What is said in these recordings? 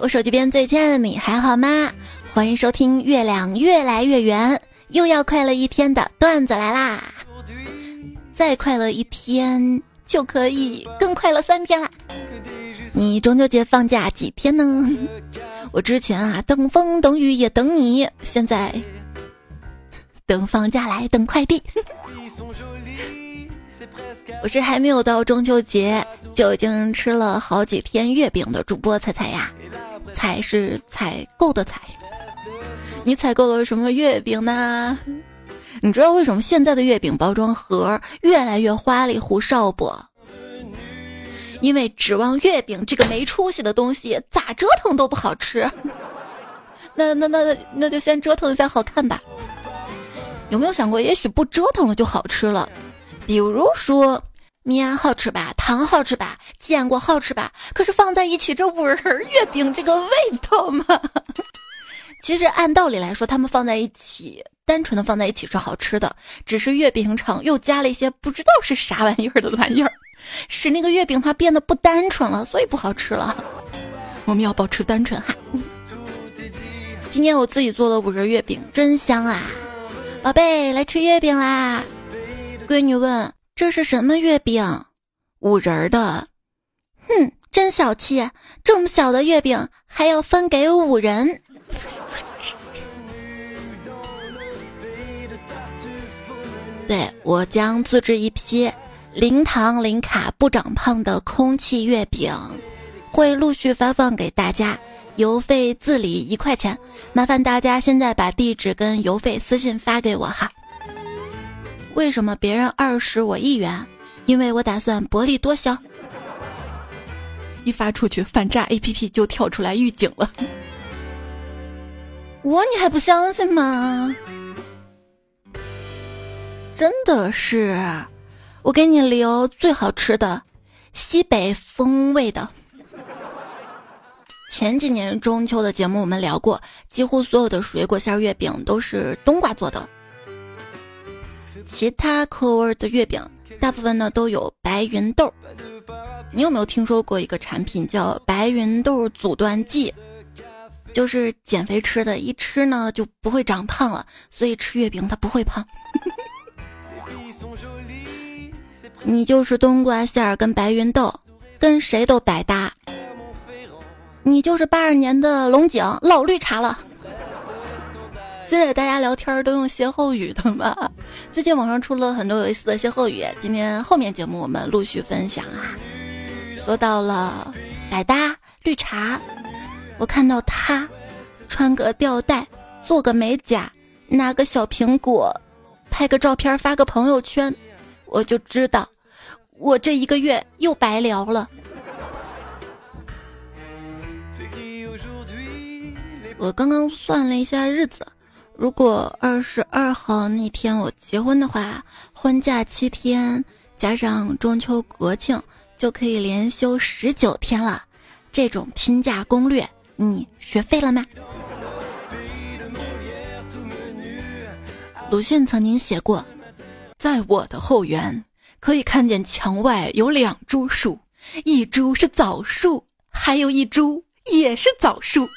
我手机边最亲爱的你还好吗？欢迎收听《月亮越来越圆》，又要快乐一天的段子来啦！再快乐一天就可以更快乐三天啦！你中秋节放假几天呢？我之前啊等风等雨也等你，现在等放假来等快递。我是还没有到中秋节就已经吃了好几天月饼的主播彩彩呀，彩是采购的采。你采购了什么月饼呢？你知道为什么现在的月饼包装盒越来越花里胡哨不？因为指望月饼这个没出息的东西，咋折腾都不好吃。那那那那就先折腾一下好看吧。有没有想过，也许不折腾了就好吃了？比如说，面好吃吧，糖好吃吧，坚果好吃吧，可是放在一起，这五仁月饼这个味道嘛，其实按道理来说，他们放在一起，单纯的放在一起是好吃的，只是月饼厂又加了一些不知道是啥玩意儿的玩意儿，使那个月饼它变得不单纯了，所以不好吃了。我们要保持单纯哈。今天我自己做的五仁月饼真香啊，宝贝来吃月饼啦。闺女问：“这是什么月饼？五仁儿的。”哼，真小气！这么小的月饼还要分给五人。对我将自制一批零糖零卡不长胖的空气月饼，会陆续发放给大家，邮费自理一块钱。麻烦大家现在把地址跟邮费私信发给我哈。为什么别人二十我一元？因为我打算薄利多销。一发出去，反诈 A P P 就跳出来预警了。我你还不相信吗？真的是，我给你留最好吃的西北风味的。前几年中秋的节目我们聊过，几乎所有的水果馅月饼都是冬瓜做的。其他口味的月饼，大部分呢都有白芸豆。你有没有听说过一个产品叫白芸豆阻断剂？就是减肥吃的，一吃呢就不会长胖了，所以吃月饼它不会胖。你就是冬瓜馅儿跟白芸豆，跟谁都百搭。你就是八二年的龙井老绿茶了。现在大家聊天都用歇后语的嘛？最近网上出了很多有意思的歇后语，今天后面节目我们陆续分享啊。说到了百搭绿茶，我看到他穿个吊带，做个美甲，拿个小苹果，拍个照片发个朋友圈，我就知道我这一个月又白聊了。我刚刚算了一下日子。如果二十二号那天我结婚的话，婚假七天加上中秋国庆，就可以连休十九天了。这种拼假攻略，你学废了吗？鲁迅曾经写过，在我的后园可以看见墙外有两株树，一株是枣树，还有一株也是枣树。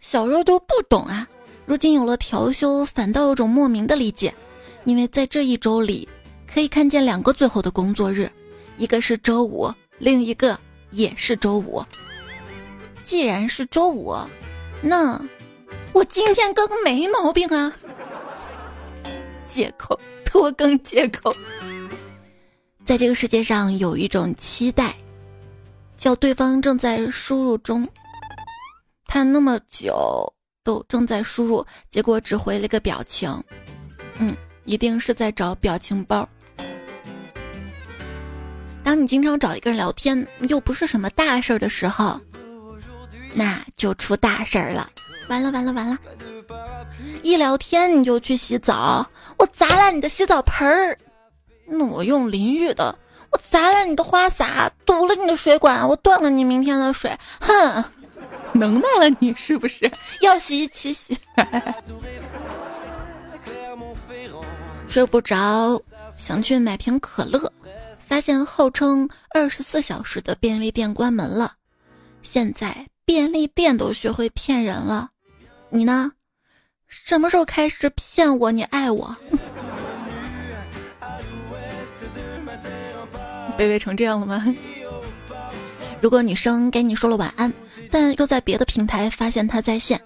小时候就不懂啊。如今有了调休，反倒有种莫名的理解，因为在这一周里，可以看见两个最后的工作日，一个是周五，另一个也是周五。既然是周五，那我今天更没毛病啊！借口，拖更借口。在这个世界上，有一种期待，叫对方正在输入中，他那么久。都正在输入，结果只回了个表情，嗯，一定是在找表情包。当你经常找一个人聊天，又不是什么大事儿的时候，那就出大事儿了。完了完了完了！一聊天你就去洗澡，我砸烂你的洗澡盆儿；那我用淋浴的，我砸烂你的花洒，堵了你的水管，我断了你明天的水。哼！能耐了你是不是？要洗一起洗。睡不着，想去买瓶可乐，发现号称二十四小时的便利店关门了。现在便利店都学会骗人了，你呢？什么时候开始骗我？你爱我？卑微成这样了吗？如果女生给你说了晚安，但又在别的平台发现他在线，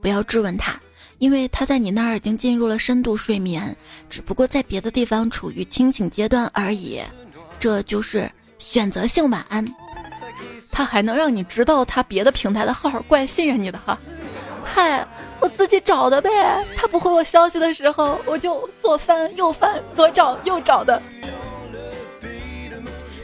不要质问他，因为他在你那儿已经进入了深度睡眠，只不过在别的地方处于清醒阶段而已。这就是选择性晚安。他还能让你知道他别的平台的号，怪信任你的哈。嗨，我自己找的呗。他不回我消息的时候，我就左翻右翻，左找右找的。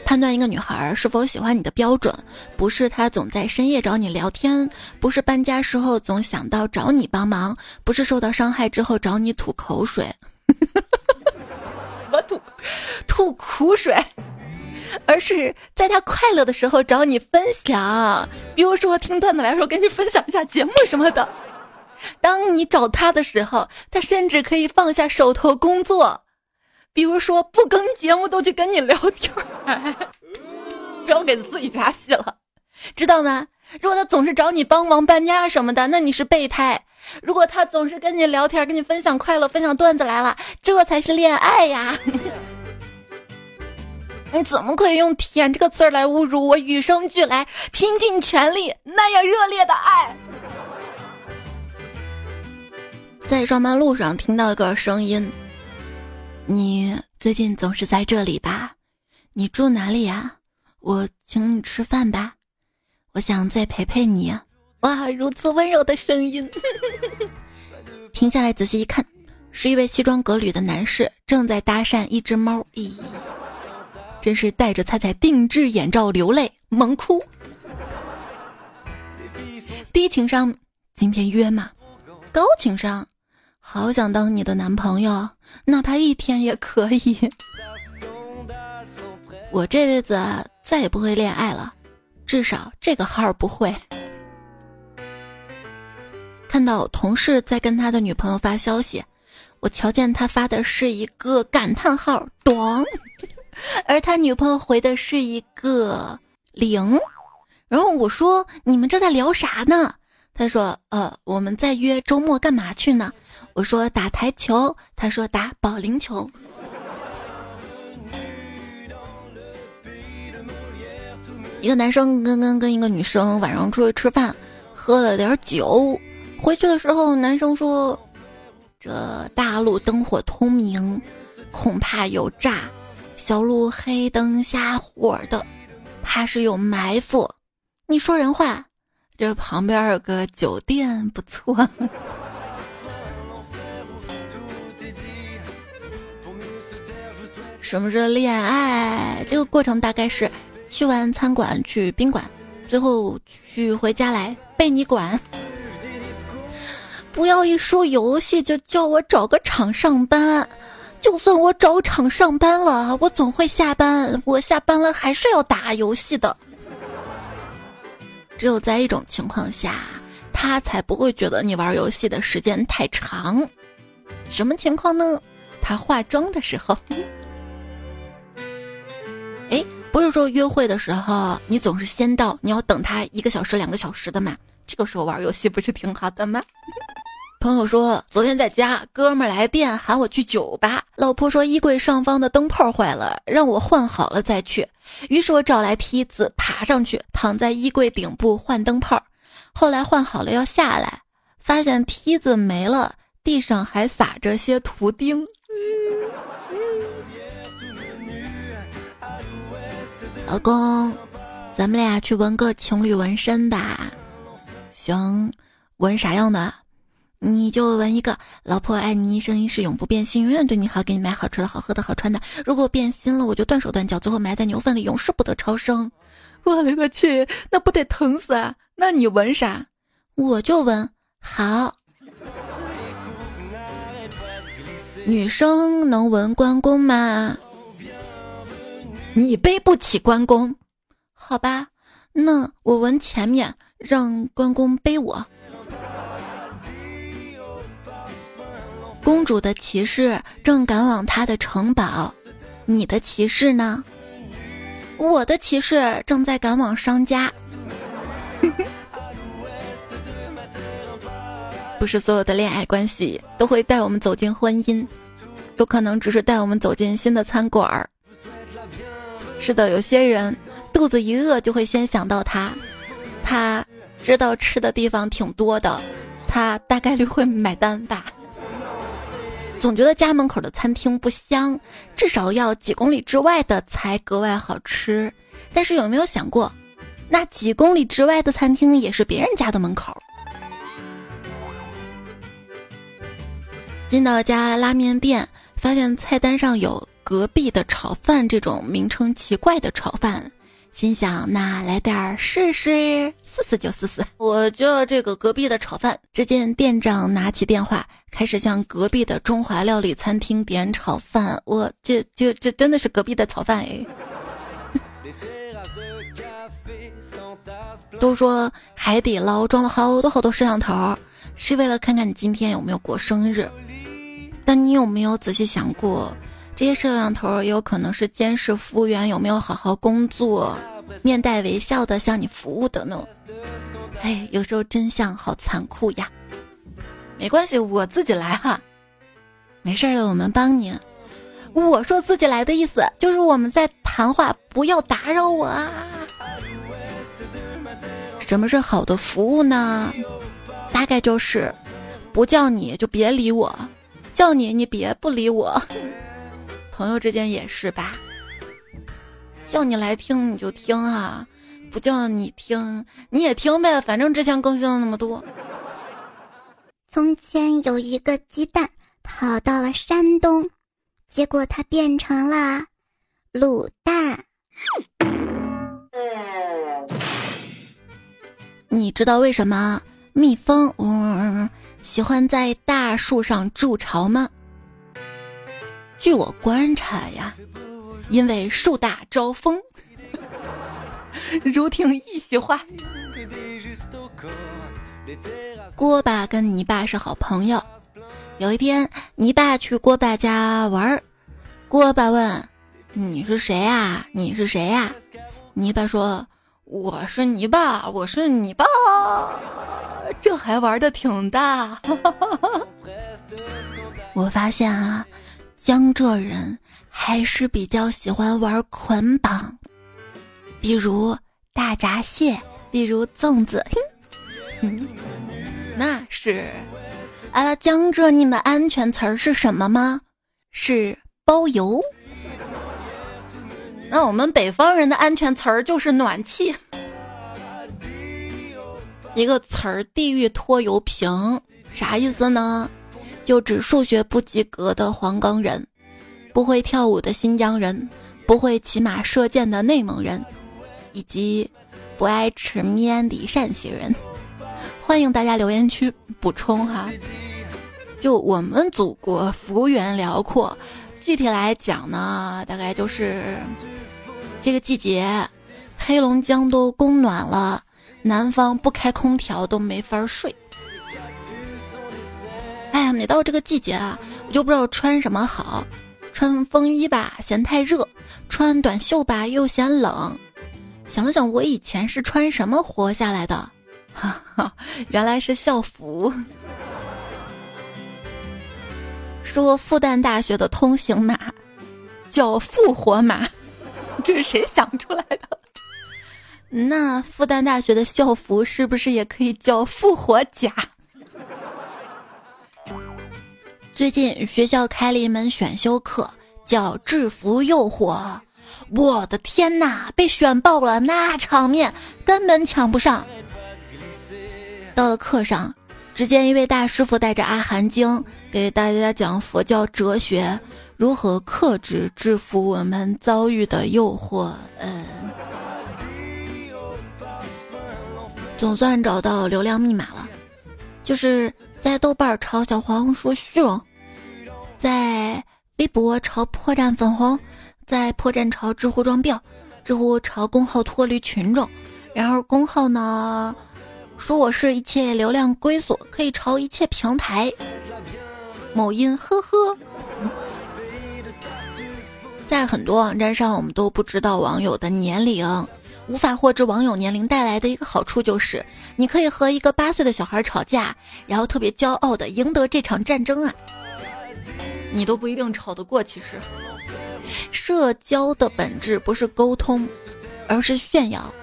判断一个女孩是否喜欢你的标准，不是她总在深夜找你聊天，不是搬家时候总想到找你帮忙，不是受到伤害之后找你吐口水。我吐 吐苦水，而是在他快乐的时候找你分享，比如说听段子来说，跟你分享一下节目什么的。当你找他的时候，他甚至可以放下手头工作。比如说不更节目都去跟你聊天，不要给自己加戏了，知道吗？如果他总是找你帮忙搬家什么的，那你是备胎；如果他总是跟你聊天，跟你分享快乐、分享段子来了，这才是恋爱呀！你怎么可以用“舔”这个词儿来侮辱我与生俱来、拼尽全力那样热烈的爱？在上班路上听到一个声音。你最近总是在这里吧？你住哪里呀？我请你吃饭吧。我想再陪陪你。哇，如此温柔的声音！停下来仔细一看，是一位西装革履的男士正在搭讪一只猫。咦，真是带着菜菜定制眼罩流泪萌哭。低情商，今天约吗？高情商。好想当你的男朋友，哪怕一天也可以。我这辈子再也不会恋爱了，至少这个号不会。看到同事在跟他的女朋友发消息，我瞧见他发的是一个感叹号，咚，而他女朋友回的是一个零，然后我说：“你们这在聊啥呢？”他说：“呃，我们在约周末干嘛去呢？”我说：“打台球。”他说：“打保龄球。”一个男生跟跟跟一个女生晚上出去吃饭，喝了点酒，回去的时候，男生说：“这大路灯火通明，恐怕有诈；小路黑灯瞎火的，怕是有埋伏。”你说人话。这旁边有个酒店，不错。什么是恋爱？这个过程大概是去完餐馆，去宾馆，最后去回家来被你管。不要一说游戏就叫我找个厂上班，就算我找厂上班了，我总会下班，我下班了还是要打游戏的。只有在一种情况下，他才不会觉得你玩游戏的时间太长。什么情况呢？他化妆的时候。不是说约会的时候你总是先到，你要等他一个小时、两个小时的吗？这个时候玩游戏不是挺好的吗？朋友说，昨天在家，哥们来电喊我去酒吧。老婆说衣柜上方的灯泡坏了，让我换好了再去。于是我找来梯子爬上去，躺在衣柜顶部换灯泡。后来换好了要下来，发现梯子没了，地上还撒着些图钉。老公，咱们俩去纹个情侣纹身吧。行，纹啥样的？你就纹一个“老婆爱你一生一世永不变心，永远对你好，给你买好吃的好喝的好穿的”。如果变心了，我就断手断脚，最后埋在牛粪里，永世不得超生。我勒个去，那不得疼死啊！那你纹啥？我就纹好。女生能纹关公吗？你背不起关公，好吧？那我纹前面，让关公背我。公主的骑士正赶往她的城堡，你的骑士呢？我的骑士正在赶往商家。不是所有的恋爱关系都会带我们走进婚姻，有可能只是带我们走进新的餐馆儿。是的，有些人肚子一饿就会先想到他，他知道吃的地方挺多的，他大概率会买单吧。总觉得家门口的餐厅不香，至少要几公里之外的才格外好吃。但是有没有想过，那几公里之外的餐厅也是别人家的门口？进到家拉面店，发现菜单上有“隔壁的炒饭”这种名称奇怪的炒饭，心想那来点儿试试，试试就试试。我就这个隔壁的炒饭。只见店长拿起电话，开始向隔壁的中华料理餐厅点炒饭。我这这这真的是隔壁的炒饭哎！都说海底捞装了好多好多摄像头，是为了看看你今天有没有过生日。但你有没有仔细想过，这些摄像头也有可能是监视服务员有没有好好工作，面带微笑的向你服务的呢？哎，有时候真相好残酷呀。没关系，我自己来哈，没事的，我们帮你。我说自己来的意思就是我们在谈话，不要打扰我啊。什么是好的服务呢？大概就是不叫你就别理我。叫你，你别不理我。朋友之间也是吧？叫你来听你就听啊，不叫你听你也听呗，反正之前更新了那么多。从前有一个鸡蛋跑到了山东，结果它变成了卤蛋。你知道为什么蜜蜂？嗯。喜欢在大树上筑巢吗？据我观察呀，因为树大招风。如听一席话。锅巴跟泥巴是好朋友。有一天，泥巴去锅巴家玩儿，锅巴问：“你是谁啊？你是谁呀？”泥巴说：“我是泥巴，我是泥巴。”这还玩的挺大，我发现啊，江浙人还是比较喜欢玩捆绑，比如大闸蟹，比如粽子。那是，阿拉江浙，你们安全词儿是什么吗？是包邮。那我们北方人的安全词儿就是暖气。一个词儿“地狱拖油瓶”啥意思呢？就指数学不及格的黄冈人，不会跳舞的新疆人，不会骑马射箭的内蒙人，以及不爱吃面的陕西人。欢迎大家留言区补充哈。就我们祖国幅员辽阔，具体来讲呢，大概就是这个季节，黑龙江都供暖了。南方不开空调都没法睡。每到这个季节啊，我就不知道穿什么好。穿风衣吧，嫌太热；穿短袖吧，又嫌冷。想了想，我以前是穿什么活下来的？哈哈，原来是校服。说复旦大学的通行码叫复活码，这是谁想出来的？那复旦大学的校服是不是也可以叫复活甲？最近学校开了一门选修课，叫制服诱惑。我的天哪，被选爆了，那场面根本抢不上。到了课上，只见一位大师傅带着《阿含经》给大家讲佛教哲学，如何克制制服我们遭遇的诱惑。嗯。总算找到流量密码了，就是在豆瓣嘲小黄说虚荣，在微博朝破绽粉红，在破绽朝知乎装病，知乎朝公号脱离群众，然而公号呢说我是一切流量归宿，可以朝一切平台。某音呵呵，在很多网站上我们都不知道网友的年龄。无法获知网友年龄带来的一个好处就是，你可以和一个八岁的小孩吵架，然后特别骄傲的赢得这场战争啊！你都不一定吵得过。其实，社交的本质不是沟通，而是炫耀，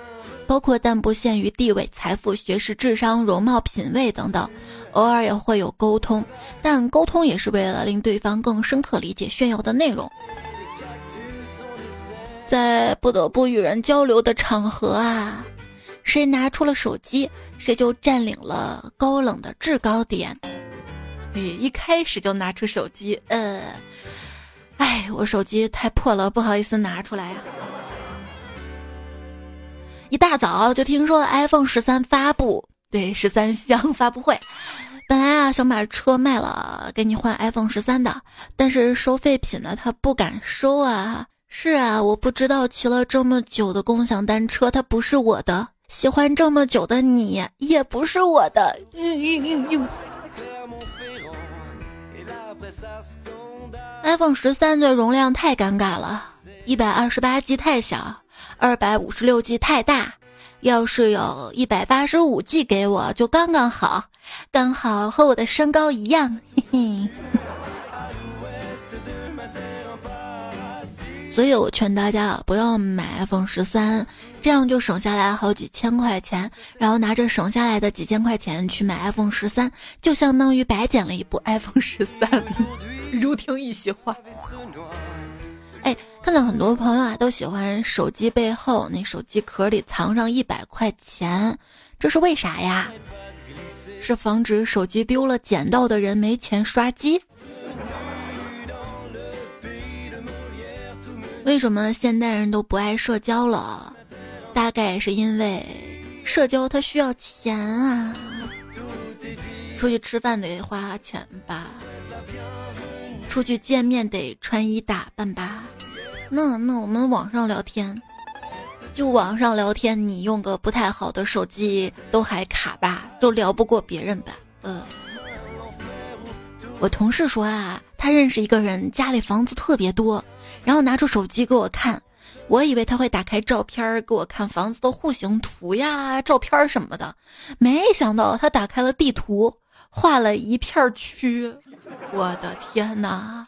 包括但不限于地位、财富、学识、智商、容貌、品味等等。偶尔也会有沟通，但沟通也是为了令对方更深刻理解炫耀的内容。在不得不与人交流的场合啊，谁拿出了手机，谁就占领了高冷的制高点。哎，一开始就拿出手机，呃，哎，我手机太破了，不好意思拿出来呀。一大早就听说 iPhone 十三发布，对，十三香 发布会。本来啊想把车卖了给你换 iPhone 十三的，但是收废品呢，他不敢收啊。是啊，我不知道骑了这么久的共享单车，它不是我的；喜欢这么久的你，也不是我的。iPhone 十三的容量太尴尬了，一百二十八 G 太小，二百五十六 G 太大。要是有一百八十五 G 给我，就刚刚好，刚好和我的身高一样。嘿嘿。所以我劝大家啊，不要买 iPhone 十三，这样就省下来好几千块钱，然后拿着省下来的几千块钱去买 iPhone 十三，就相当于白捡了一部 iPhone 十三。如听一席话。哎，看到很多朋友啊，都喜欢手机背后那手机壳里藏上一百块钱，这是为啥呀？是防止手机丢了捡到的人没钱刷机。为什么现代人都不爱社交了？大概是因为社交它需要钱啊，出去吃饭得花钱吧，出去见面得穿衣打扮吧。那那我们网上聊天，就网上聊天，你用个不太好的手机都还卡吧，都聊不过别人吧？呃，我同事说啊，他认识一个人，家里房子特别多。然后拿出手机给我看，我以为他会打开照片给我看房子的户型图呀、照片什么的，没想到他打开了地图，画了一片区。我的天哪！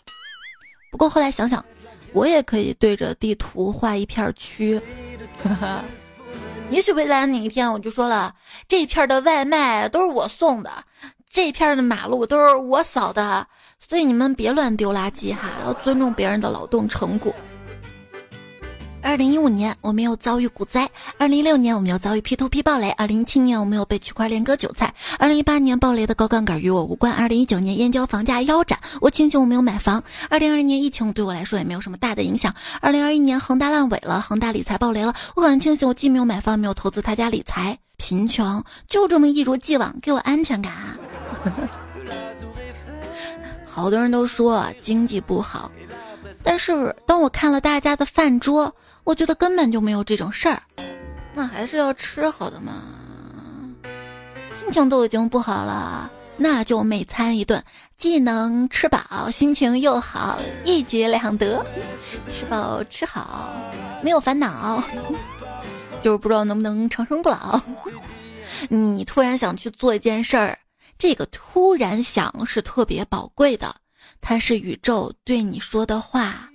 不过后来想想，我也可以对着地图画一片区。也许未来哪一天我就说了，这片的外卖都是我送的，这片的马路都是我扫的。所以你们别乱丢垃圾哈，要尊重别人的劳动成果。二零一五年我没有遭遇股灾，二零一六年我没有遭遇 P to P 暴雷，二零一七年我没有被区块链割韭菜，二零一八年暴雷的高杠杆与我无关，二零一九年燕郊房价腰斩，我庆幸我没有买房，二零二零年疫情对我来说也没有什么大的影响，二零二一年恒大烂尾了，恒大理财暴雷了，我很庆幸我既没有买房，没有投资他家理财，贫穷就这么一如既往给我安全感。好多人都说经济不好，但是当我看了大家的饭桌，我觉得根本就没有这种事儿。那还是要吃好的嘛。心情都已经不好了，那就每餐一顿，既能吃饱，心情又好，一举两得。吃饱吃好，没有烦恼，就是不知道能不能长生不老。你突然想去做一件事儿。这个突然想是特别宝贵的，它是宇宙对你说的话。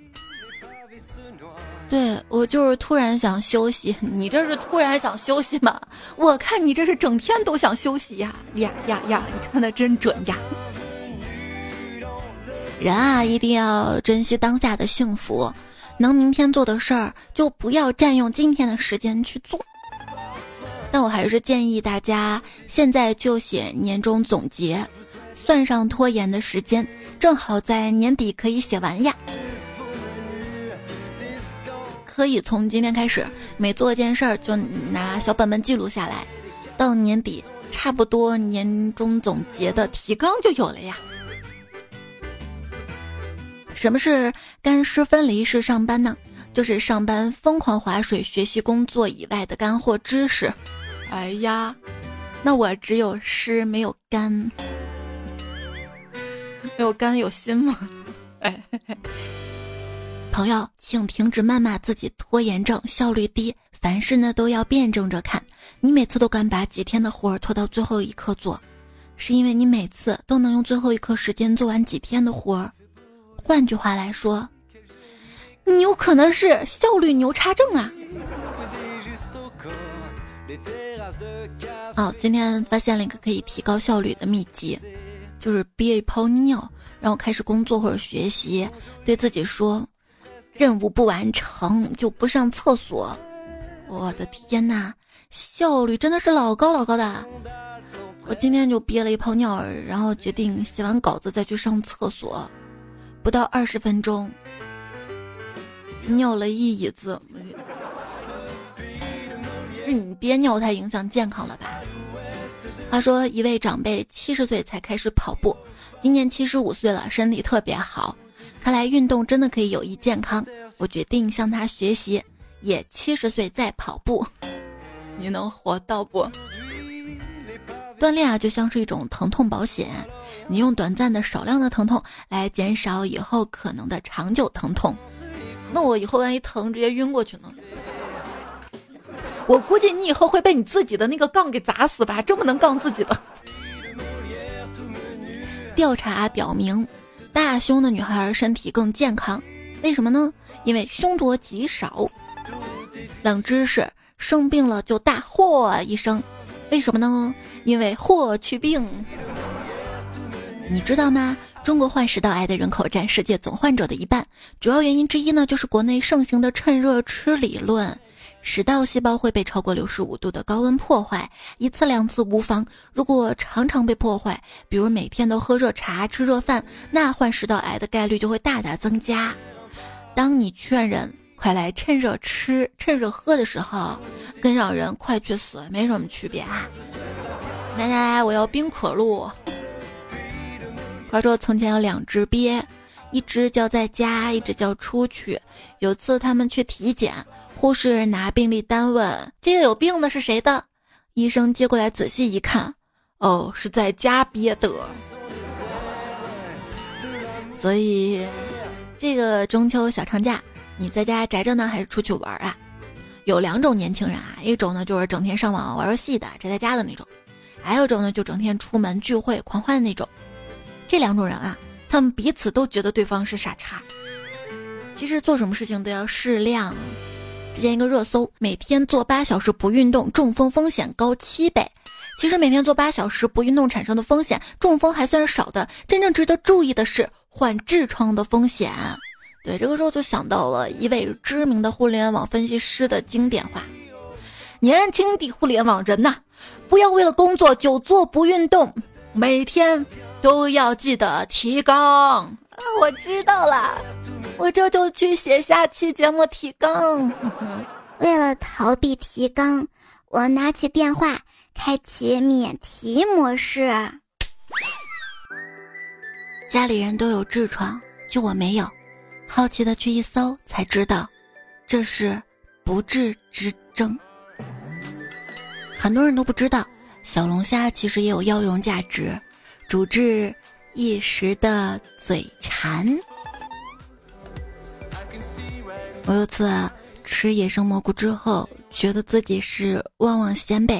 对我就是突然想休息，你这是突然想休息吗？我看你这是整天都想休息呀呀呀呀！你看的真准呀。人啊，一定要珍惜当下的幸福，能明天做的事儿就不要占用今天的时间去做。但我还是建议大家现在就写年终总结，算上拖延的时间，正好在年底可以写完呀。可以从今天开始，每做一件事儿就拿小本本记录下来，到年底差不多年终总结的提纲就有了呀。什么是干湿分离式上班呢？就是上班疯狂划水，学习工作以外的干货知识。哎呀，那我只有湿没有干，没有干有心吗？哎，朋友，请停止谩骂自己拖延症、效率低、凡事呢都要辩证着看。你每次都敢把几天的活儿拖到最后一刻做，是因为你每次都能用最后一刻时间做完几天的活儿。换句话来说，你有可能是效率牛叉症啊！哦，今天发现了一个可以提高效率的秘籍，就是憋一泡尿，然后开始工作或者学习，对自己说：“任务不完成就不上厕所。”我的天呐，效率真的是老高老高的！我今天就憋了一泡尿，然后决定写完稿子再去上厕所，不到二十分钟，尿了一椅子。你别尿太影响健康了吧？话说，一位长辈七十岁才开始跑步，今年七十五岁了，身体特别好。看来运动真的可以有益健康。我决定向他学习，也七十岁再跑步。你能活到不？锻炼啊，就像是一种疼痛保险，你用短暂的少量的疼痛来减少以后可能的长久疼痛。那我以后万一疼，直接晕过去呢？我估计你以后会被你自己的那个杠给砸死吧？这么能杠自己的。调查表明，大胸的女孩身体更健康，为什么呢？因为胸多极少。冷知识：生病了就大嚯一声，为什么呢？因为霍去病。你知道吗？中国患食道癌的人口占世界总患者的一半，主要原因之一呢，就是国内盛行的趁热吃理论。食道细胞会被超过六十五度的高温破坏，一次两次无妨。如果常常被破坏，比如每天都喝热茶、吃热饭，那患食道癌的概率就会大大增加。当你劝人快来趁热吃、趁热喝的时候，跟让人快去死没什么区别啊！来来来，我要冰可乐。话说从前有两只鳖，一只叫在家，一只叫出去。有次他们去体检。护士拿病历单问：“这个有病的是谁的？”医生接过来仔细一看，哦，是在家憋的。所以，这个中秋小长假，你在家宅着呢，还是出去玩啊？有两种年轻人啊，一种呢就是整天上网玩游戏的，宅在家的那种；还有一种呢，就整天出门聚会狂欢的那种。这两种人啊，他们彼此都觉得对方是傻叉。其实做什么事情都要适量。之前一个热搜，每天做八小时不运动，中风风险高七倍。其实每天做八小时不运动产生的风险，中风还算是少的。真正值得注意的是患痔疮的风险。对，这个时候就想到了一位知名的互联网分析师的经典话：年轻的互联网人呐，不要为了工作久坐不运动，每天都要记得提纲。我知道了，我这就去写下期节目提纲。为了逃避提纲，我拿起电话，开启免提模式。家里人都有痔疮，就我没有。好奇的去一搜，才知道这是不治之症。很多人都不知道，小龙虾其实也有药用价值，主治。一时的嘴馋。我有次吃野生蘑菇之后，觉得自己是旺旺仙贝，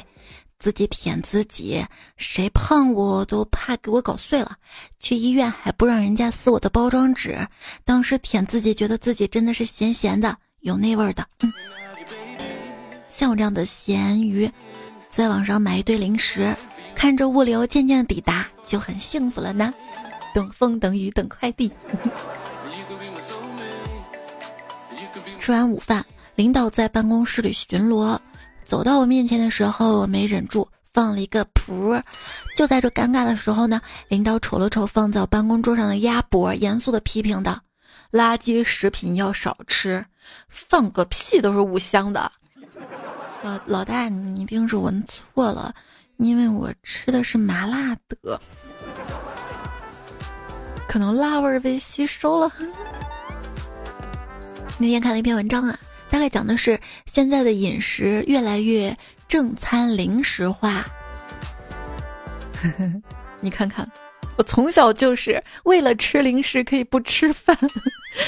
自己舔自己，谁碰我都怕给我搞碎了。去医院还不让人家撕我的包装纸，当时舔自己，觉得自己真的是咸咸的，有那味儿的。像我这样的咸鱼，在网上买一堆零食。看着物流渐渐抵达，就很幸福了呢。等风等雨等快递。吃完午饭，领导在办公室里巡逻，走到我面前的时候，我没忍住放了一个噗。就在这尴尬的时候呢，领导瞅了瞅放在办公桌上的鸭脖，严肃的批评道：“垃圾食品要少吃，放个屁都是五香的。”老老大，你一定是闻错了。因为我吃的是麻辣的，可能辣味儿被吸收了。那天看了一篇文章啊，大概讲的是现在的饮食越来越正餐零食化。你看看，我从小就是为了吃零食可以不吃饭，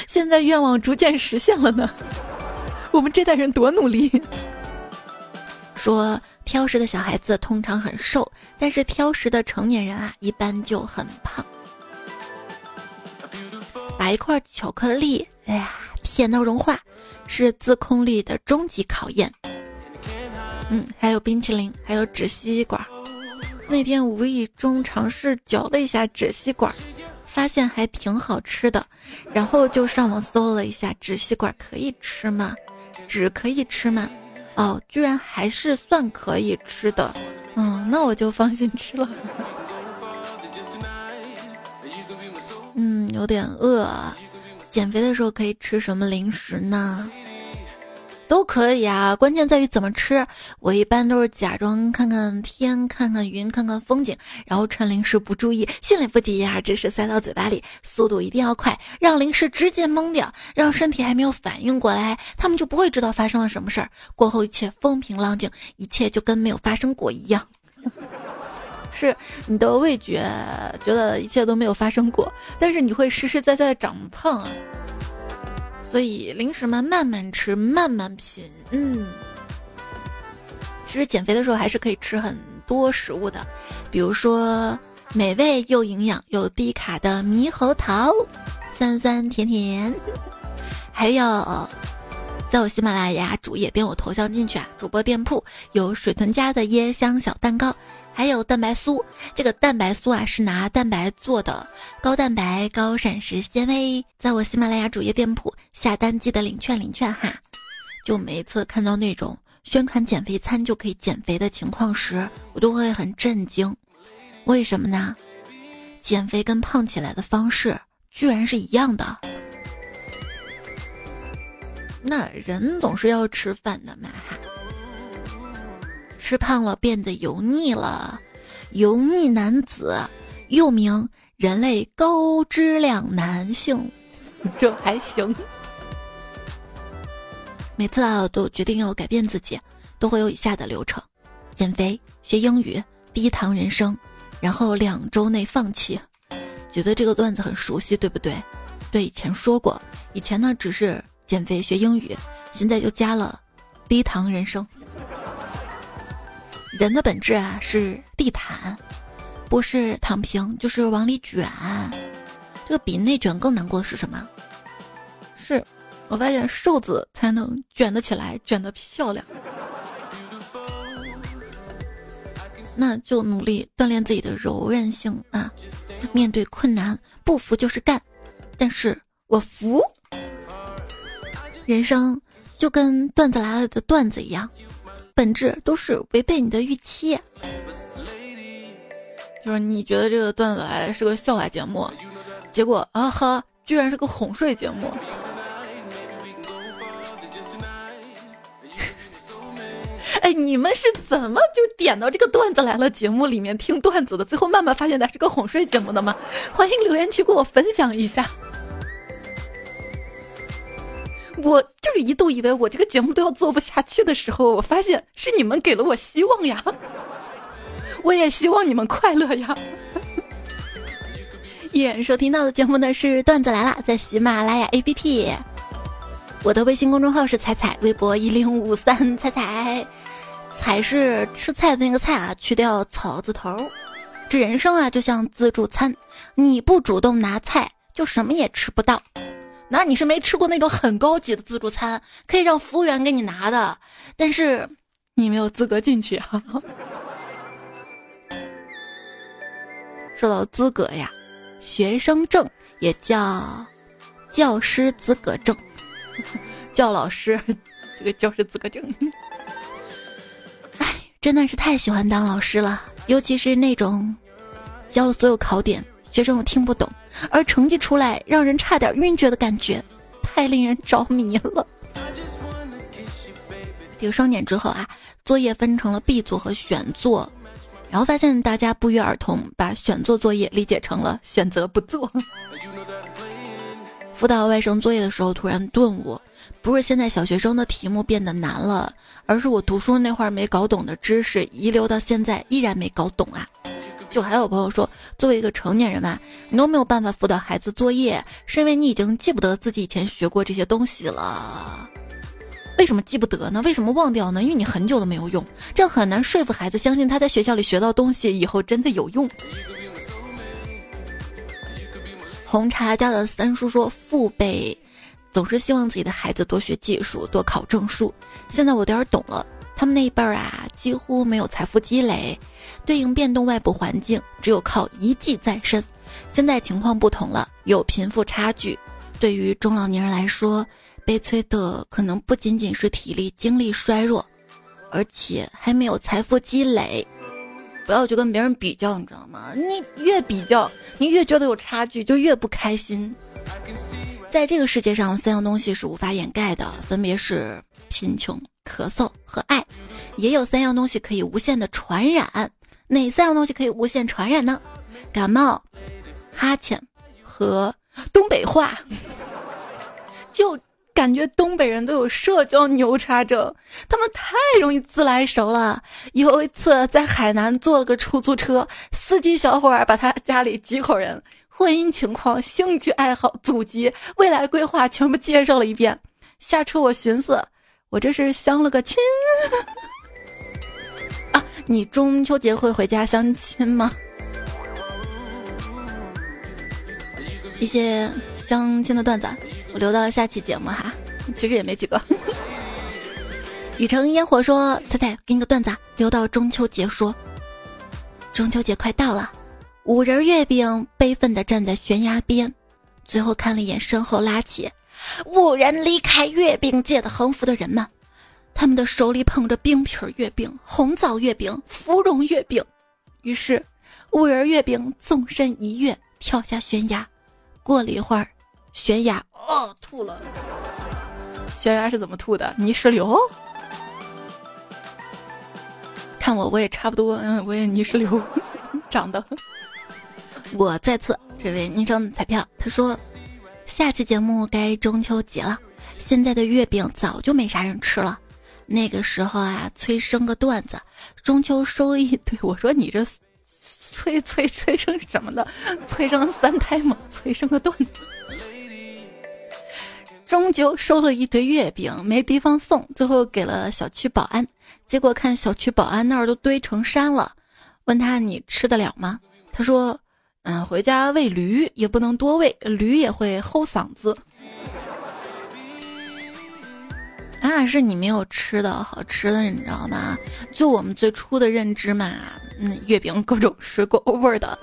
现在愿望逐渐实现了呢。我们这代人多努力。说挑食的小孩子通常很瘦，但是挑食的成年人啊，一般就很胖。把一块巧克力，哎呀，甜到融化，是自控力的终极考验。嗯，还有冰淇淋，还有纸吸管。那天无意中尝试嚼了一下纸吸管，发现还挺好吃的，然后就上网搜了一下纸吸管可以吃吗？纸可以吃吗？哦，居然还是算可以吃的。嗯，那我就放心吃了。嗯，有点饿。减肥的时候可以吃什么零食呢？都可以啊，关键在于怎么吃。我一般都是假装看看天、看看云、看看风景，然后趁零食不注意，迅雷不及掩耳之势塞到嘴巴里，速度一定要快，让零食直接懵掉，让身体还没有反应过来，他们就不会知道发生了什么事儿。过后一切风平浪静，一切就跟没有发生过一样。是你的味觉觉得一切都没有发生过，但是你会实实在在长胖啊。所以零食嘛，慢慢吃，慢慢品。嗯，其实减肥的时候还是可以吃很多食物的，比如说美味又营养又低卡的猕猴桃，酸酸甜甜。还有，在我喜马拉雅主页点我头像进去啊，主播店铺有水豚家的椰香小蛋糕。还有蛋白酥，这个蛋白酥啊是拿蛋白做的，高蛋白、高膳食纤维。在我喜马拉雅主页店铺下单记得领券领券哈。就每次看到那种宣传减肥餐就可以减肥的情况时，我都会很震惊。为什么呢？减肥跟胖起来的方式居然是一样的。那人总是要吃饭的嘛哈。吃胖了变得油腻了，油腻男子又名人类高质量男性，这还行。每次啊，都决定要改变自己，都会有以下的流程：减肥、学英语、低糖人生，然后两周内放弃。觉得这个段子很熟悉，对不对？对，以前说过。以前呢，只是减肥学英语，现在又加了低糖人生。人的本质啊是地毯，不是躺平就是往里卷。这个比内卷更难过的是什么？是我发现瘦子才能卷得起来，卷得漂亮。那就努力锻炼自己的柔韧性啊！面对困难，不服就是干。但是我服。人生就跟段子来了的段子一样。本质都是违背你的预期，就是你觉得这个段子来是个笑话节目，结果啊哈，居然是个哄睡节目。哎，你们是怎么就点到这个段子来了节目里面听段子的？最后慢慢发现它是个哄睡节目的吗？欢迎留言区跟我分享一下。我就是一度以为我这个节目都要做不下去的时候，我发现是你们给了我希望呀！我也希望你们快乐呀！依然收听到的节目呢是段子来了，在喜马拉雅 APP，我的微信公众号是彩彩，微博一零五三彩彩，彩是吃菜的那个菜啊，去掉草字头。这人生啊，就像自助餐，你不主动拿菜，就什么也吃不到。那你是没吃过那种很高级的自助餐，可以让服务员给你拿的，但是你没有资格进去啊。说到资格呀，学生证也叫教师资格证，叫老师这个教师资格证。哎，真的是太喜欢当老师了，尤其是那种教了所有考点。学生又听不懂，而成绩出来让人差点晕厥的感觉，太令人着迷了。这个双减之后啊，作业分成了必做和选做，然后发现大家不约而同把选做作业理解成了选择不做。辅导外甥作业的时候突然顿悟，不是现在小学生的题目变得难了，而是我读书那会儿没搞懂的知识遗留到现在依然没搞懂啊。就还有朋友说，作为一个成年人嘛，你都没有办法辅导孩子作业，是因为你已经记不得自己以前学过这些东西了。为什么记不得呢？为什么忘掉呢？因为你很久都没有用，这很难说服孩子相信他在学校里学到东西以后真的有用。红茶家的三叔说：“父辈总是希望自己的孩子多学技术，多考证书。现在我有点懂了，他们那一辈儿啊，几乎没有财富积累，对应变动外部环境，只有靠一技在身。现在情况不同了，有贫富差距，对于中老年人来说，悲催的可能不仅仅是体力精力衰弱，而且还没有财富积累。”不要去跟别人比较，你知道吗？你越比较，你越觉得有差距，就越不开心。在这个世界上，三样东西是无法掩盖的，分别是贫穷、咳嗽和爱。也有三样东西可以无限的传染，哪三样东西可以无限传染呢？感冒、哈欠和东北话。就。感觉东北人都有社交牛叉症，他们太容易自来熟了。有一次在海南坐了个出租车，司机小伙儿把他家里几口人、婚姻情况、兴趣爱好、祖籍、未来规划全部介绍了一遍。下车我寻思，我这是相了个亲 啊！你中秋节会回家相亲吗？一些相亲的段子。我留到下期节目哈，其实也没几个。雨城烟火说：“猜猜，给你个段子，留到中秋节说。中秋节快到了，五仁月饼悲愤地站在悬崖边，最后看了一眼身后拉起五人离开月饼界的横幅的人们，他们的手里捧着冰皮月饼、红枣月饼、芙蓉月饼。于是，五仁月饼纵身一跃，跳下悬崖。过了一会儿，悬崖。”哦，吐了！悬崖是怎么吐的？泥石流？看我，我也差不多，嗯，我也泥石流长的。我再次，这位昵称彩票，他说，下期节目该中秋节了，现在的月饼早就没啥人吃了。那个时候啊，催生个段子，中秋收一堆。我说你这催 催催生什么的？催生三胎吗？催生个段子。终究收了一堆月饼，没地方送，最后给了小区保安。结果看小区保安那儿都堆成山了，问他你吃得了吗？他说：“嗯，回家喂驴也不能多喂，驴也会齁嗓子。”啊，是你没有吃的好吃的，你知道吗？就我们最初的认知嘛，嗯，月饼各种水果味的，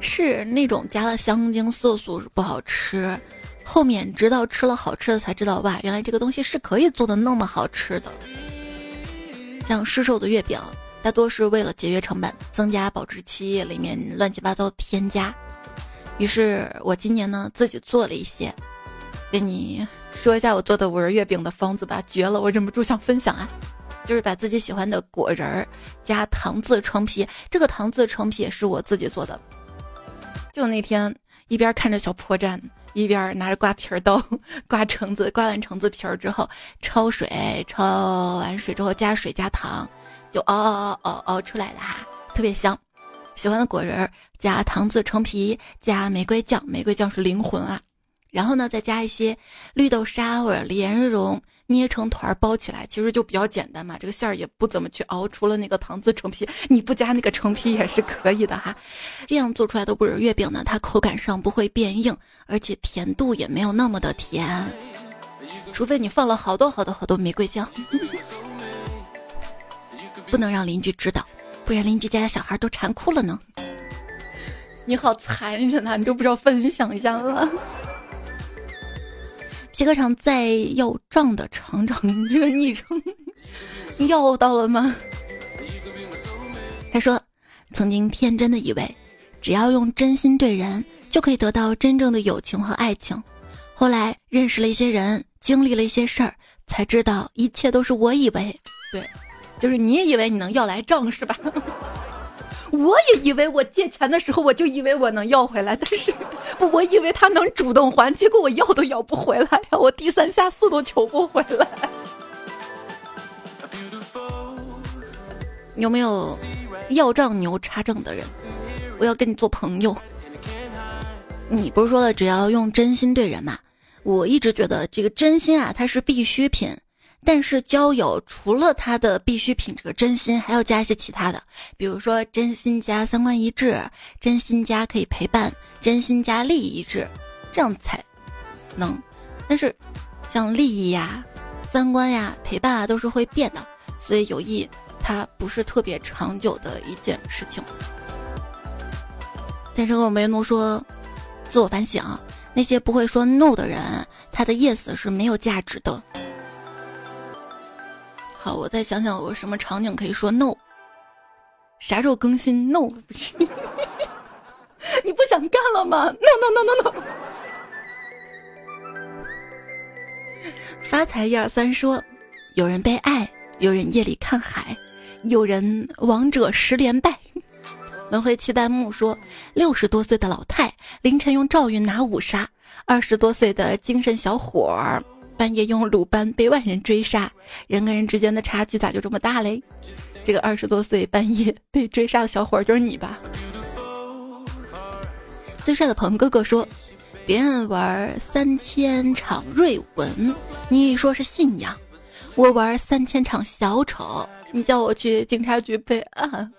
是那种加了香精色素不好吃。后面直到吃了好吃的才知道，哇，原来这个东西是可以做的那么好吃的。像市售的月饼，大多是为了节约成本、增加保质期，里面乱七八糟添加。于是我今年呢自己做了一些，跟你说一下我做的五仁月饼的方子吧，绝了！我忍不住想分享啊，就是把自己喜欢的果仁儿加糖渍橙皮，这个糖渍橙皮也是我自己做的。就那天一边看着小破站。一边拿着刮皮儿刀刮橙子，刮完橙子皮儿之后焯水，焯完水之后加水加糖，就熬熬熬熬熬出来的哈，特别香。喜欢的果仁加糖渍橙皮，加玫瑰酱，玫瑰酱是灵魂啊。然后呢，再加一些绿豆沙或者莲蓉，捏成团包起来，其实就比较简单嘛。这个馅儿也不怎么去熬，除了那个糖渍橙皮，你不加那个橙皮也是可以的哈。这样做出来的果仁月饼呢，它口感上不会变硬，而且甜度也没有那么的甜，除非你放了好多好多好多玫瑰酱，不能让邻居知道，不然邻居家的小孩都馋哭了呢。你好残忍啊！你都不知道分享一下了。皮革厂在要账的厂长，这个昵称要到了吗？他说：“曾经天真的以为，只要用真心对人，就可以得到真正的友情和爱情。后来认识了一些人，经历了一些事儿，才知道一切都是我以为。对，就是你以为你能要来账是吧？” 我也以为我借钱的时候，我就以为我能要回来，但是 不，我以为他能主动还，结果我要都要不回来呀，我低三下四都求不回来。有没有要账牛叉症的人？我要跟你做朋友。你不是说了只要用真心对人吗？我一直觉得这个真心啊，它是必需品。但是交友除了他的必需品这个真心，还要加一些其他的，比如说真心加三观一致，真心加可以陪伴，真心加利益一致，这样才能。但是像利益呀、三观呀、陪伴啊都是会变的，所以友谊它不是特别长久的一件事情。但是我梅奴说，自我反省，那些不会说 no 的人，他的 yes 是没有价值的。好，我再想想，我什么场景可以说 no？啥时候更新 no？你不想干了吗？no no no no no！发财一二三说，有人被爱，有人夜里看海，有人王者十连败。轮回期待木说，六十多岁的老太凌晨用赵云拿五杀，二十多岁的精神小伙儿。半夜用鲁班被万人追杀，人跟人之间的差距咋就这么大嘞？这个二十多岁半夜被追杀的小伙就是你吧？最帅的鹏哥哥说，别人玩三千场瑞文，你说是信仰；我玩三千场小丑，你叫我去警察局备案。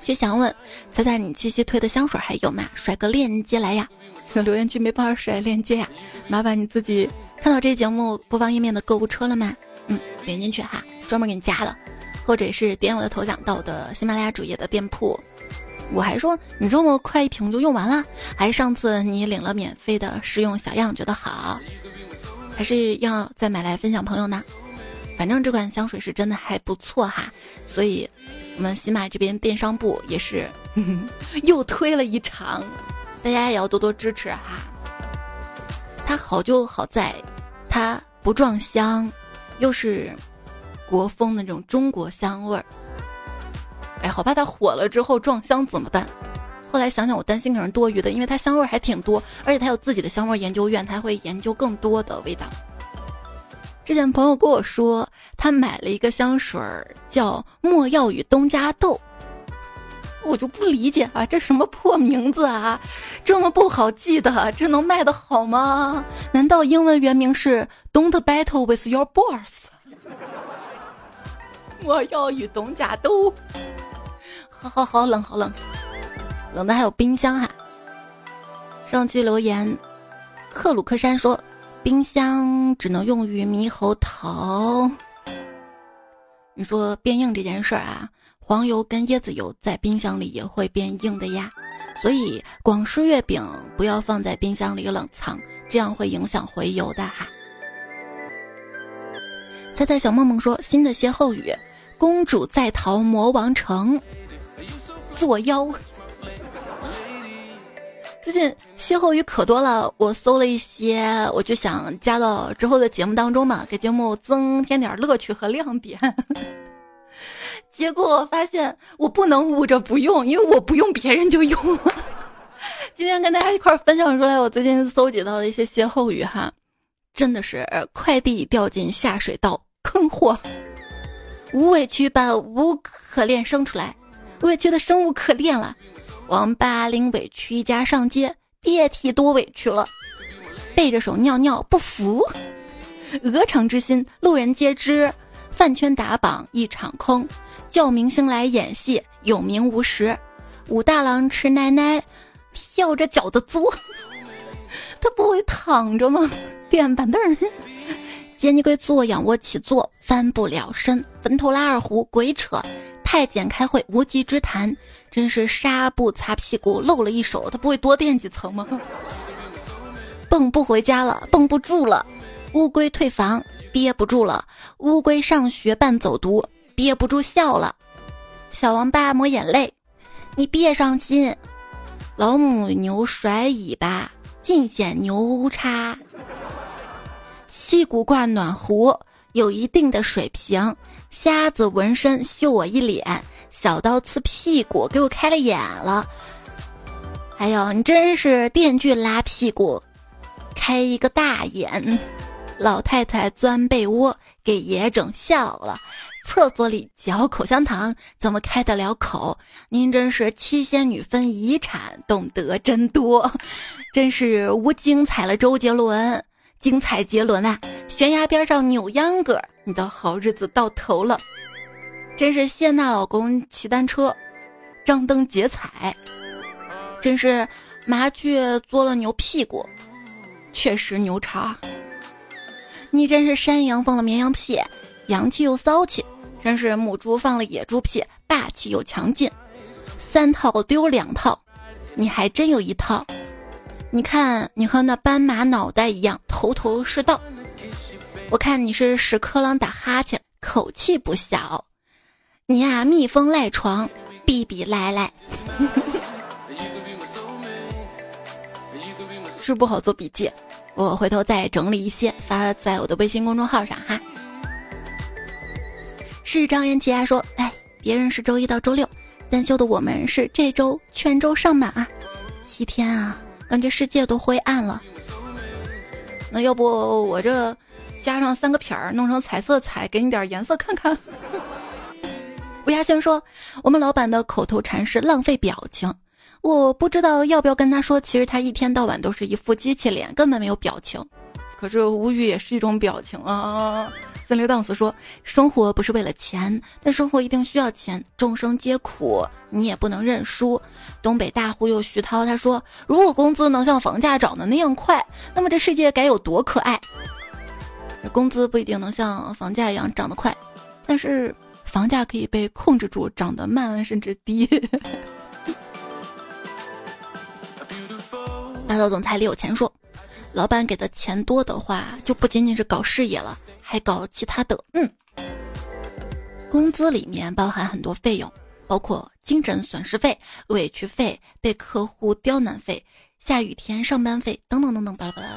薛翔问：猜猜你七夕推的香水还有吗？甩个链接来呀！这留言区没办法甩链接呀，麻烦你自己看到这节目播放页面的购物车了吗？嗯，点进去哈，专门给你加的，或者是点我的头像到我的喜马拉雅主页的店铺。我还说你这么快一瓶就用完了，还是上次你领了免费的试用小样觉得好，还是要再买来分享朋友呢？反正这款香水是真的还不错哈，所以我们喜马这边电商部也是 又推了一场。大家也要多多支持哈，它好就好在，它不撞香，又是国风那种中国香味儿。哎，好怕它火了之后撞香怎么办？后来想想，我担心可能多余的，因为它香味儿还挺多，而且它有自己的香味研究院，它会研究更多的味道。之前朋友跟我说，他买了一个香水儿叫莫药与东家豆。我就不理解啊，这什么破名字啊，这么不好记的，这能卖的好吗？难道英文原名是 Don't battle with your boss？莫要与董家斗。好好好冷，好冷，冷的还有冰箱哈。上期留言，克鲁克山说，冰箱只能用于猕猴桃。你说变硬这件事儿啊？黄油跟椰子油在冰箱里也会变硬的呀，所以广式月饼不要放在冰箱里冷藏，这样会影响回油的哈。猜猜小梦梦说新的歇后语：公主在逃魔王城，作妖。最近歇后语可多了，我搜了一些，我就想加到之后的节目当中嘛，给节目增添点乐趣和亮点。结果我发现我不能捂着不用，因为我不用别人就用了。今天跟大家一块分享出来，我最近搜集到的一些歇后语哈，真的是快递掉进下水道，坑货。无委屈把无可恋生出来，委屈的生无可恋了。王八领委屈一家上街，别提多委屈了。背着手尿尿不服，鹅肠之心路人皆知，饭圈打榜一场空。叫明星来演戏，有名无实。武大郎吃奶奶，跳着脚的作。他不会躺着吗？垫板凳儿。杰尼龟坐仰卧起坐，翻不了身。坟头拉二胡，鬼扯。太监开会，无稽之谈。真是纱布擦屁股，漏了一手。他不会多垫几层吗？蹦不回家了，蹦不住了。乌龟退房，憋不住了。乌龟上学伴走读。憋不住笑了，小王八抹眼泪，你别伤心。老母牛甩尾巴，尽显牛叉。屁股挂暖壶，有一定的水平。瞎子纹身秀我一脸，小刀刺屁股，给我开了眼了。还有，你真是电锯拉屁股，开一个大眼。老太太钻被窝，给爷整笑了。厕所里嚼口香糖，怎么开得了口？您真是七仙女分遗产，懂得真多，真是无精彩了。周杰伦精彩杰伦啊！悬崖边上扭秧歌，你的好日子到头了。真是谢娜老公骑单车，张灯结彩。真是麻雀做了牛屁股，确实牛叉。你真是山羊放了绵羊屁，洋气又骚气。真是母猪放了野猪屁，霸气又强劲。三套丢两套，你还真有一套。你看你和那斑马脑袋一样，头头是道。我看你是屎壳郎打哈欠，口气不小。你呀，蜜蜂赖床，逼逼赖赖。是不好做笔记，我回头再整理一些发在我的微信公众号上哈。是张元奇啊说，哎，别人是周一到周六，单休的我们是这周全周上满啊，七天啊，感觉世界都灰暗了。那要不我这加上三个撇儿，弄成彩色彩，给你点颜色看看。吴亚轩说，我们老板的口头禅是浪费表情。我不知道要不要跟他说，其实他一天到晚都是一副机器脸，根本没有表情。可是无语也是一种表情啊。森流荡死说，生活不是为了钱，但生活一定需要钱。众生皆苦，你也不能认输。东北大忽悠徐涛他说，如果工资能像房价涨得那样快，那么这世界该有多可爱。工资不一定能像房价一样涨得快，但是房价可以被控制住，涨得慢甚至低。霸道总裁李有钱说：“老板给的钱多的话，就不仅仅是搞事业了，还搞其他的。嗯，工资里面包含很多费用，包括精神损失费、委屈费、被客户刁难费、下雨天上班费等等等等，巴拉巴拉。”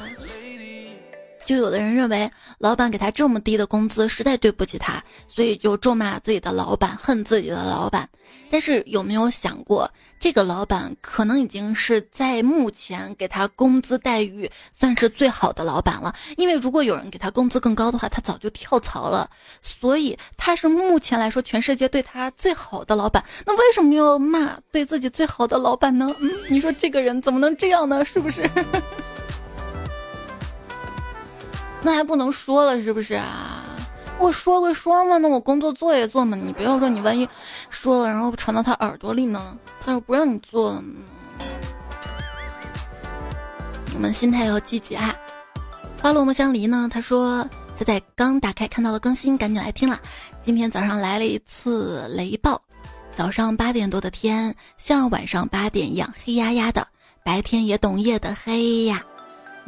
就有的人认为，老板给他这么低的工资，实在对不起他，所以就咒骂自己的老板，恨自己的老板。但是有没有想过，这个老板可能已经是在目前给他工资待遇算是最好的老板了？因为如果有人给他工资更高的话，他早就跳槽了。所以他是目前来说全世界对他最好的老板。那为什么要骂对自己最好的老板呢？嗯，你说这个人怎么能这样呢？是不是？那还不能说了，是不是啊？我说归说嘛，那我工作做也做嘛。你不要说你万一说了，然后传到他耳朵里呢？他说不让你做。我们心态要积极啊。花落莫相离呢？他说他在刚打开看到了更新，赶紧来听了。今天早上来了一次雷暴，早上八点多的天像晚上八点一样黑压压的，白天也懂夜的黑呀。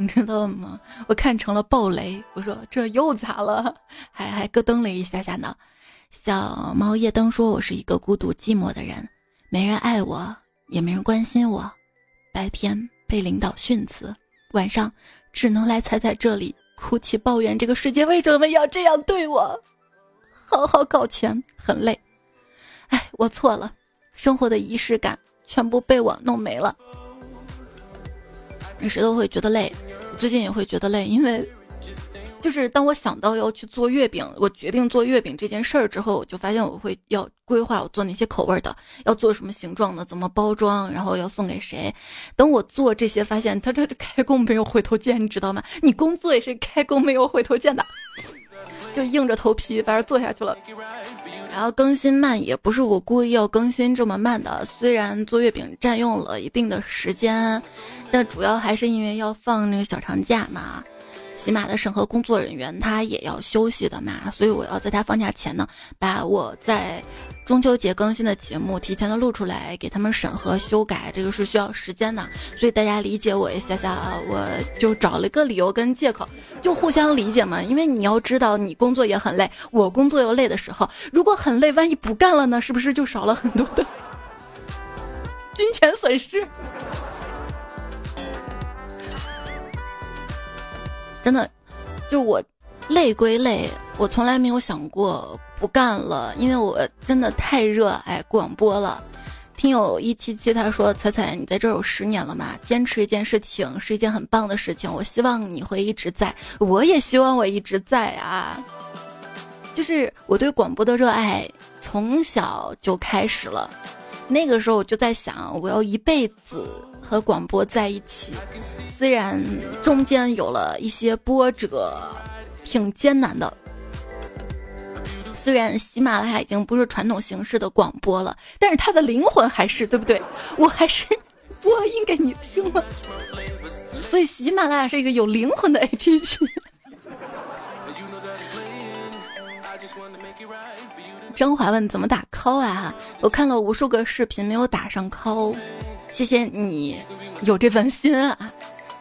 你知道吗？我看成了暴雷，我说这又咋了？还还咯噔了一下下呢。小猫夜灯说：“我是一个孤独寂寞的人，没人爱我，也没人关心我。白天被领导训斥，晚上只能来踩踩这里哭泣抱怨这个世界为什么要这样对我。好好搞钱很累，哎，我错了，生活的仪式感全部被我弄没了。谁都会觉得累。”最近也会觉得累，因为就是当我想到要去做月饼，我决定做月饼这件事儿之后，我就发现我会要规划我做哪些口味的，要做什么形状的，怎么包装，然后要送给谁。等我做这些，发现他这开工没有回头箭，你知道吗？你工作也是开工没有回头箭的，就硬着头皮反正做下去了。然后更新慢也不是我故意要更新这么慢的，虽然做月饼占用了一定的时间。但主要还是因为要放那个小长假嘛，起码的审核工作人员他也要休息的嘛，所以我要在他放假前呢，把我在中秋节更新的节目提前的录出来，给他们审核修改，这个是需要时间的，所以大家理解我一下下啊，我就找了一个理由跟借口，就互相理解嘛，因为你要知道你工作也很累，我工作又累的时候，如果很累，万一不干了呢，是不是就少了很多的 金钱损失？真的，就我累归累，我从来没有想过不干了，因为我真的太热爱广播了。听友一七七他说：“彩彩，你在这儿有十年了嘛？坚持一件事情是一件很棒的事情。我希望你会一直在，我也希望我一直在啊。就是我对广播的热爱从小就开始了。那个时候我就在想，我要一辈子和广播在一起，虽然中间有了一些波折，挺艰难的。虽然喜马拉雅已经不是传统形式的广播了，但是它的灵魂还是，对不对？我还是播音给你听了，所以喜马拉雅是一个有灵魂的 APP。张华问怎么打 call 啊？我看了无数个视频，没有打上 call。谢谢你有这份心啊！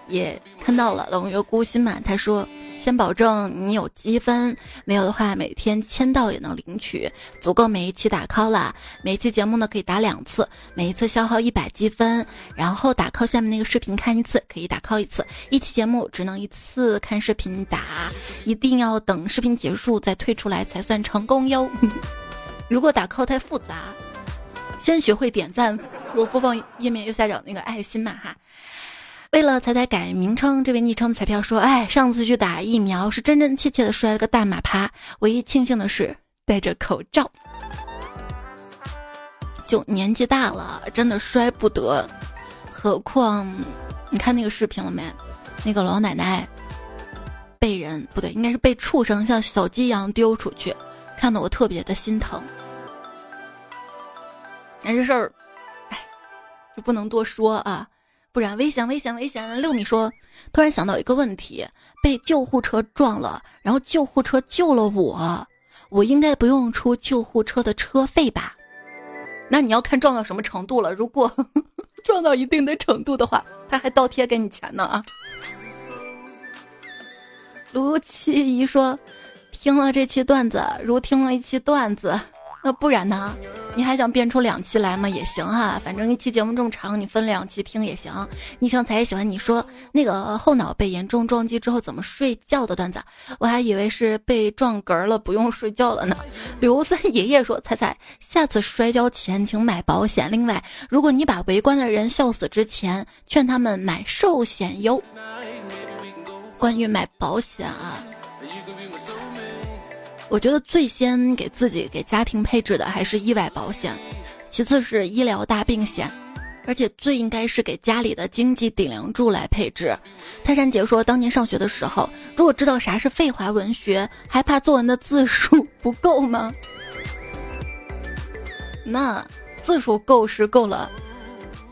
也看到了冷月孤心嘛，他说。先保证你有积分，没有的话每天签到也能领取，足够每一期打 call 了。每一期节目呢可以打两次，每一次消耗一百积分，然后打 call 下面那个视频看一次，可以打 call 一次。一期节目只能一次看视频打，一定要等视频结束再退出来才算成功哟。如果打 call 太复杂，先学会点赞。我播放页面右下角那个爱心嘛哈。为了彩彩改名称，这位昵称彩票说：“哎，上次去打疫苗是真真切切的摔了个大马趴，唯一庆幸的是戴着口罩。就年纪大了，真的摔不得。何况你看那个视频了没？那个老奶奶被人不对，应该是被畜生像小鸡一样丢出去，看得我特别的心疼。那这事儿，哎，就不能多说啊。”不然危险危险危险！六米说，突然想到一个问题：被救护车撞了，然后救护车救了我，我应该不用出救护车的车费吧？那你要看撞到什么程度了。如果 撞到一定的程度的话，他还倒贴给你钱呢啊！卢七姨说，听了这期段子如听了一期段子。那不然呢？你还想变出两期来吗？也行哈，反正一期节目这么长，你分两期听也行。昵称才也喜欢你说那个后脑被严重撞击之后怎么睡觉的段子，我还以为是被撞嗝了不用睡觉了呢。刘三爷爷说：“彩彩，下次摔跤前请买保险。另外，如果你把围观的人笑死之前，劝他们买寿险哟。”关于买保险啊。我觉得最先给自己、给家庭配置的还是意外保险，其次是医疗大病险，而且最应该是给家里的经济顶梁柱来配置。泰山姐说，当年上学的时候，如果知道啥是废话文学，还怕作文的字数不够吗？那字数够是够了，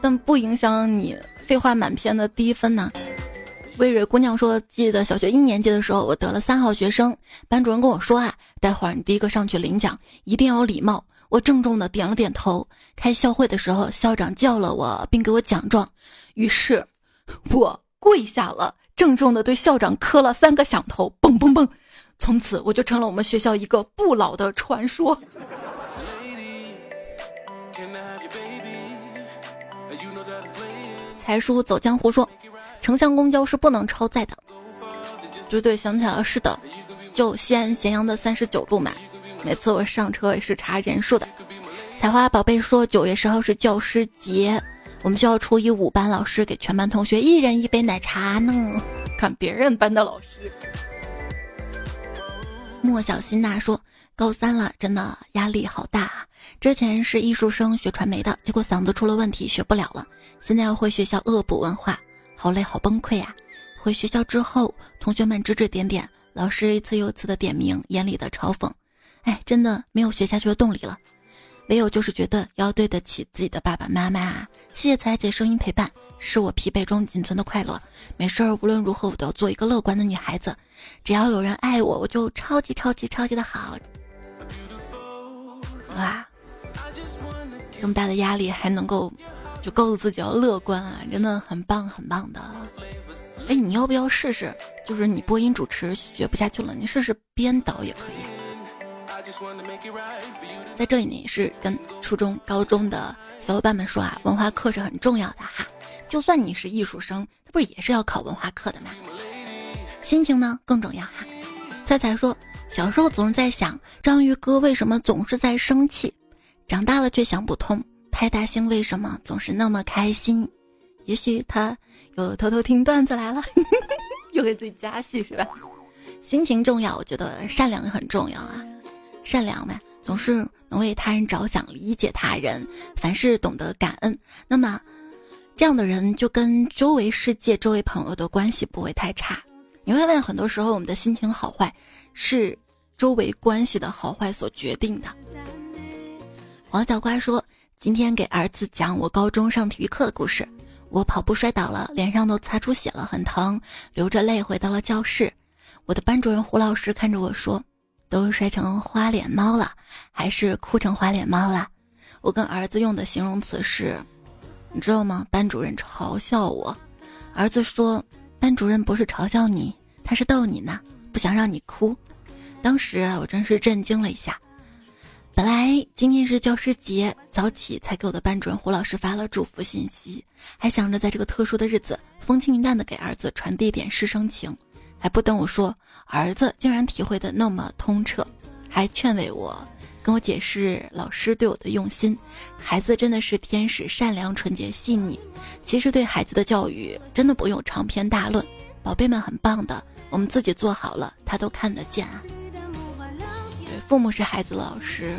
但不影响你废话满篇的低分呢。魏蕊姑娘说：“记得小学一年级的时候，我得了三好学生，班主任跟我说啊，待会儿你第一个上去领奖，一定要有礼貌。我郑重的点了点头。开校会的时候，校长叫了我，并给我奖状，于是我跪下了，郑重的对校长磕了三个响头，嘣嘣嘣，从此我就成了我们学校一个不老的传说。”才 叔走江湖说。城乡公交是不能超载的，对对，想起来了，是的，就西安咸阳的三十九路嘛。每次我上车也是查人数的。采花宝贝说九月十号是教师节，我们学校初一五班老师给全班同学一人一杯奶茶呢。看别人班的老师。莫小新娜说高三了，真的压力好大。之前是艺术生学传媒的，结果嗓子出了问题，学不了了。现在要回学校恶补文化。好累，好崩溃呀！回学校之后，同学们指指点点，老师一次又一次的点名，眼里的嘲讽，哎，真的没有学下去的动力了。唯有就是觉得要对得起自己的爸爸妈妈啊。谢谢彩姐声音陪伴，是我疲惫中仅存的快乐。没事儿，无论如何我都要做一个乐观的女孩子。只要有人爱我，我就超级超级超级的好。哇，这么大的压力还能够。就告诉自己要乐观啊，真的很棒很棒的。哎，你要不要试试？就是你播音主持学不下去了，你试试编导也可以。在这里呢，是跟初中、高中的小伙伴们说啊，文化课是很重要的哈。就算你是艺术生，他不是也是要考文化课的吗？心情呢更重要哈。菜菜说，小时候总是在想章鱼哥为什么总是在生气，长大了却想不通。派大星为什么总是那么开心？也许他又偷偷听段子来了，又给自己加戏是吧？心情重要，我觉得善良也很重要啊。善良嘛，总是能为他人着想，理解他人，凡事懂得感恩。那么，这样的人就跟周围世界、周围朋友的关系不会太差。你会问，很多时候我们的心情好坏是周围关系的好坏所决定的。黄小瓜说：“今天给儿子讲我高中上体育课的故事。我跑步摔倒了，脸上都擦出血了，很疼，流着泪回到了教室。我的班主任胡老师看着我说。”都摔成花脸猫了，还是哭成花脸猫了？我跟儿子用的形容词是，你知道吗？班主任嘲笑我，儿子说，班主任不是嘲笑你，他是逗你呢，不想让你哭。当时，我真是震惊了一下。本来今天是教师节，早起才给我的班主任胡老师发了祝福信息，还想着在这个特殊的日子，风轻云淡的给儿子传递点师生情。还不等我说，儿子竟然体会的那么通彻，还劝慰我，跟我解释老师对我的用心。孩子真的是天使，善良、纯洁、细腻。其实对孩子的教育真的不用长篇大论，宝贝们很棒的，我们自己做好了，他都看得见啊。父母是孩子老师，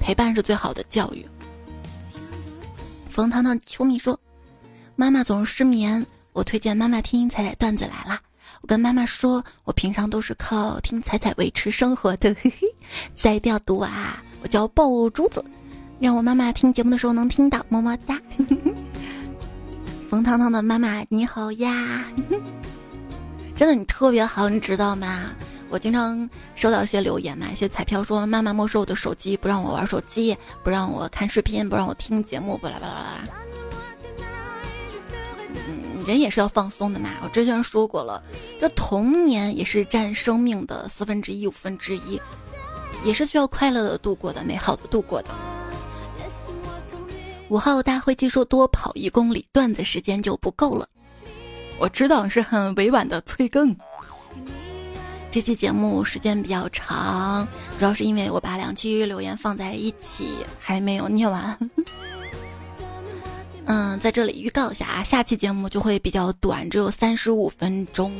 陪伴是最好的教育。冯糖糖球迷说，妈妈总是失眠，我推荐妈妈听彩彩段子来啦。我跟妈妈说，我平常都是靠听彩彩维持生活的，嘿嘿，再一定要读啊！我叫爆珠子，让我妈妈听节目的时候能听到，么么哒。冯糖糖的妈妈你好呀，真的你特别好，你知道吗？我经常收到一些留言嘛，一些彩票说妈妈没收我的手机，不让我玩手机，不让我看视频，不让我听节目，巴拉巴拉巴拉。嗯人也是要放松的嘛，我之前说过了，这童年也是占生命的四分之一、五分之一，也是需要快乐的度过的、美好的度过的。五号大会技术多跑一公里，段子时间就不够了。我知道是很委婉的催更。这期节目时间比较长，主要是因为我把两期留言放在一起，还没有念完。嗯，在这里预告一下啊，下期节目就会比较短，只有三十五分钟，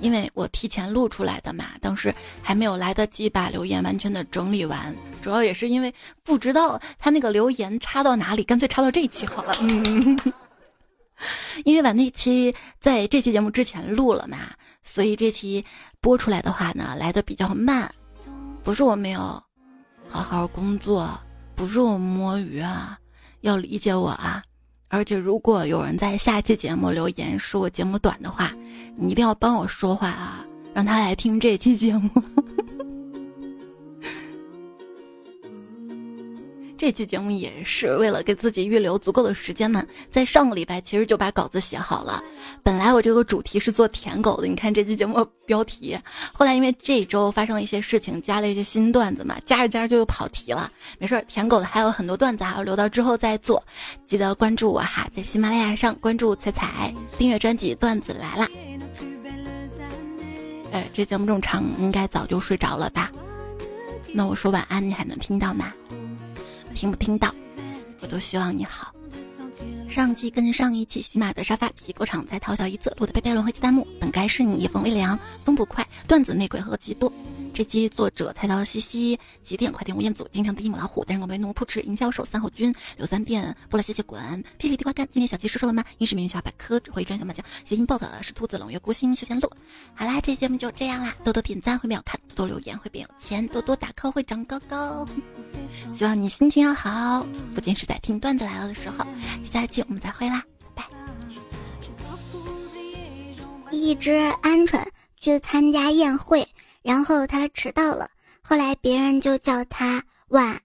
因为我提前录出来的嘛，当时还没有来得及把留言完全的整理完，主要也是因为不知道他那个留言插到哪里，干脆插到这一期好了。嗯，因为把那期在这期节目之前录了嘛，所以这期播出来的话呢，来的比较慢，不是我没有好好工作，不是我摸鱼啊。要理解我啊！而且如果有人在下期节目留言说我节目短的话，你一定要帮我说话啊，让他来听这期节目。这期节目也是为了给自己预留足够的时间嘛，在上个礼拜其实就把稿子写好了。本来我这个主题是做舔狗的，你看这期节目标题。后来因为这周发生了一些事情，加了一些新段子嘛，加着加着就又跑题了。没事儿，舔狗的还有很多段子还要，留到之后再做。记得关注我哈，在喜马拉雅上关注彩彩，订阅专辑《段子来啦》。哎，这节目这么长，应该早就睡着了吧？那我说晚安，你还能听到吗？听不听到，我都希望你好。上期跟上一期，喜马的沙发洗过场在淘小姨子录的贝贝轮回鸡弹幕，本该是你夜风微凉，风不快，段子内鬼和极多。这期作者菜刀西西，几点快点吴彦祖，经常第一母老虎，但是我被怒扑哧营销手三后军，刘三变，波了谢谢滚，霹雳地瓜干。今天小鸡说说了吗？英式名小百科，只会专小马甲，谐音 bot 是兔子冷月孤星休闲路。好啦，这期节目就这样啦，多多点赞会变好看，多多留言会变有钱，多多打 call 会长高高。希望你心情要好，不仅是在听段子来了的时候，下一期我们再会啦，拜拜。一只鹌鹑去参加宴会。然后他迟到了，后来别人就叫他晚